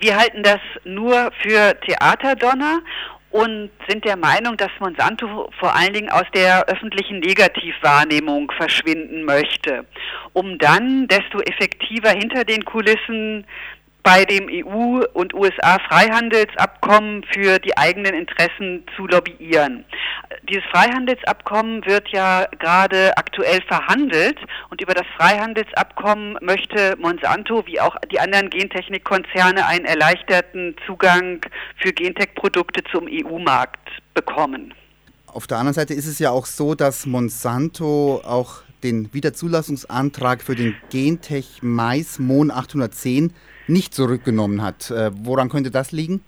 Wir halten das nur für Theaterdonner und sind der Meinung, dass Monsanto vor allen Dingen aus der öffentlichen Negativwahrnehmung verschwinden möchte, um dann desto effektiver hinter den Kulissen bei dem EU- und USA-Freihandelsabkommen für die eigenen Interessen zu lobbyieren. Dieses Freihandelsabkommen wird ja gerade aktuell verhandelt und über das Freihandelsabkommen möchte Monsanto wie auch die anderen Gentechnikkonzerne einen erleichterten Zugang für Gentech-Produkte zum EU-Markt bekommen. Auf der anderen Seite ist es ja auch so, dass Monsanto auch den Wiederzulassungsantrag für den Gentech Mais Mon 810 nicht zurückgenommen hat. Äh, woran könnte das liegen?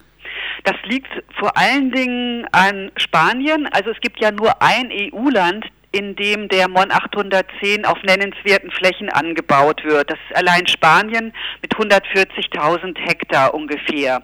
Das liegt vor allen Dingen an Spanien. Also es gibt ja nur ein EU-Land, in dem der MON 810 auf nennenswerten Flächen angebaut wird. Das ist allein Spanien mit 140.000 Hektar ungefähr.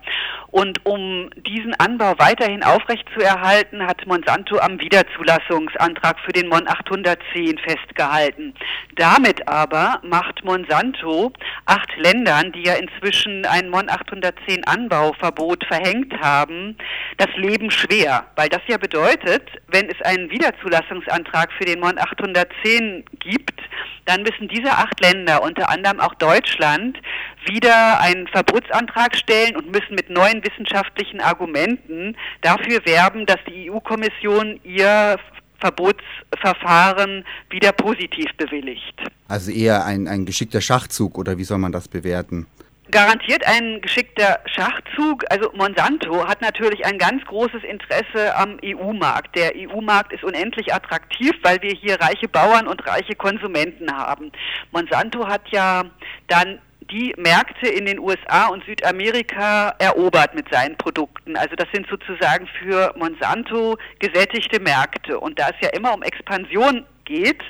Und um diesen Anbau weiterhin aufrechtzuerhalten, hat Monsanto am Wiederzulassungsantrag für den MON 810 festgehalten. Damit aber macht Monsanto acht Ländern, die ja inzwischen ein MON 810 Anbauverbot verhängt haben, das Leben schwer, weil das ja bedeutet, wenn es einen Wiederzulassungsantrag für den MON 810 gibt, dann müssen diese acht Länder, unter anderem auch Deutschland, wieder einen Verbotsantrag stellen und müssen mit neuen wissenschaftlichen Argumenten dafür werben, dass die EU-Kommission ihr Verbotsverfahren wieder positiv bewilligt. Also eher ein, ein geschickter Schachzug oder wie soll man das bewerten? Garantiert ein geschickter Schachzug. Also Monsanto hat natürlich ein ganz großes Interesse am EU-Markt. Der EU-Markt ist unendlich attraktiv, weil wir hier reiche Bauern und reiche Konsumenten haben. Monsanto hat ja dann die Märkte in den USA und Südamerika erobert mit seinen Produkten. Also das sind sozusagen für Monsanto gesättigte Märkte. Und da es ja immer um Expansion geht,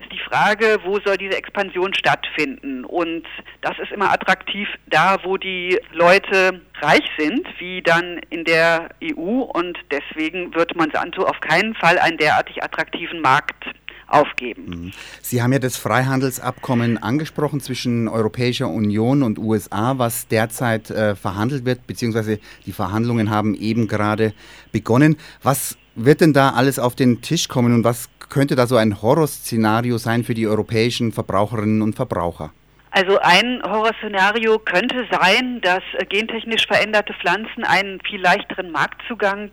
ist die Frage, wo soll diese Expansion stattfinden? Und das ist immer attraktiv da, wo die Leute reich sind, wie dann in der EU. Und deswegen wird Monsanto auf keinen Fall einen derartig attraktiven Markt aufgeben. Mhm. Sie haben ja das Freihandelsabkommen angesprochen zwischen Europäischer Union und USA, was derzeit äh, verhandelt wird, beziehungsweise die Verhandlungen haben eben gerade begonnen. Was wird denn da alles auf den Tisch kommen und was könnte da so ein Horrorszenario sein für die europäischen Verbraucherinnen und Verbraucher? Also ein Horrorszenario könnte sein, dass äh, gentechnisch veränderte Pflanzen einen viel leichteren Marktzugang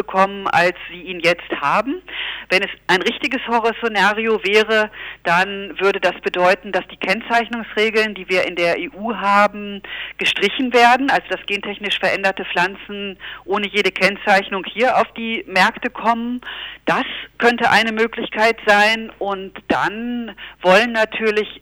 bekommen, als sie ihn jetzt haben. Wenn es ein richtiges Horrorszenario wäre, dann würde das bedeuten, dass die Kennzeichnungsregeln, die wir in der EU haben, gestrichen werden, also dass gentechnisch veränderte Pflanzen ohne jede Kennzeichnung hier auf die Märkte kommen. Das könnte eine Möglichkeit sein und dann wollen natürlich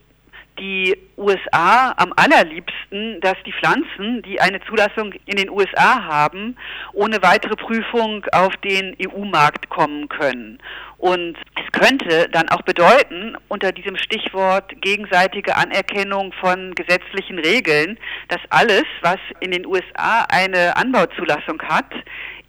die USA am allerliebsten, dass die Pflanzen, die eine Zulassung in den USA haben, ohne weitere Prüfung auf den EU-Markt kommen können. Und es könnte dann auch bedeuten, unter diesem Stichwort gegenseitige Anerkennung von gesetzlichen Regeln, dass alles, was in den USA eine Anbauzulassung hat,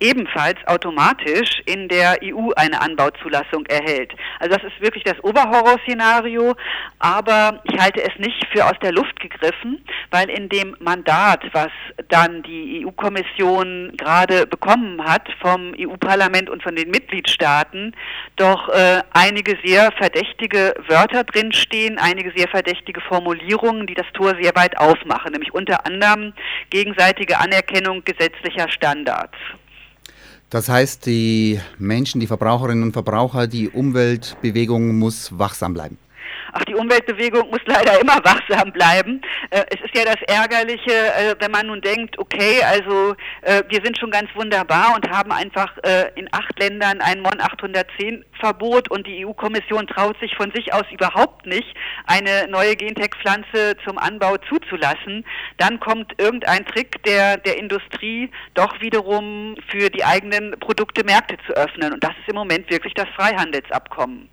ebenfalls automatisch in der EU eine Anbauzulassung erhält. Also das ist wirklich das Oberhorrorszenario, aber ich halte es nicht für aus der Luft gegriffen, weil in dem Mandat, was dann die EU-Kommission gerade bekommen hat vom EU-Parlament und von den Mitgliedstaaten, doch äh, einige sehr verdächtige Wörter drinstehen, einige sehr verdächtige Formulierungen, die das Tor sehr weit aufmachen, nämlich unter anderem gegenseitige Anerkennung gesetzlicher Standards. Das heißt, die Menschen, die Verbraucherinnen und Verbraucher, die Umweltbewegung muss wachsam bleiben. Ach, die Umweltbewegung muss leider immer wachsam bleiben. Äh, es ist ja das Ärgerliche, äh, wenn man nun denkt, okay, also äh, wir sind schon ganz wunderbar und haben einfach äh, in acht Ländern ein MON 810 Verbot und die EU-Kommission traut sich von sich aus überhaupt nicht, eine neue Gentech-Pflanze zum Anbau zuzulassen. Dann kommt irgendein Trick der, der Industrie doch wiederum für die eigenen Produkte Märkte zu öffnen. Und das ist im Moment wirklich das Freihandelsabkommen.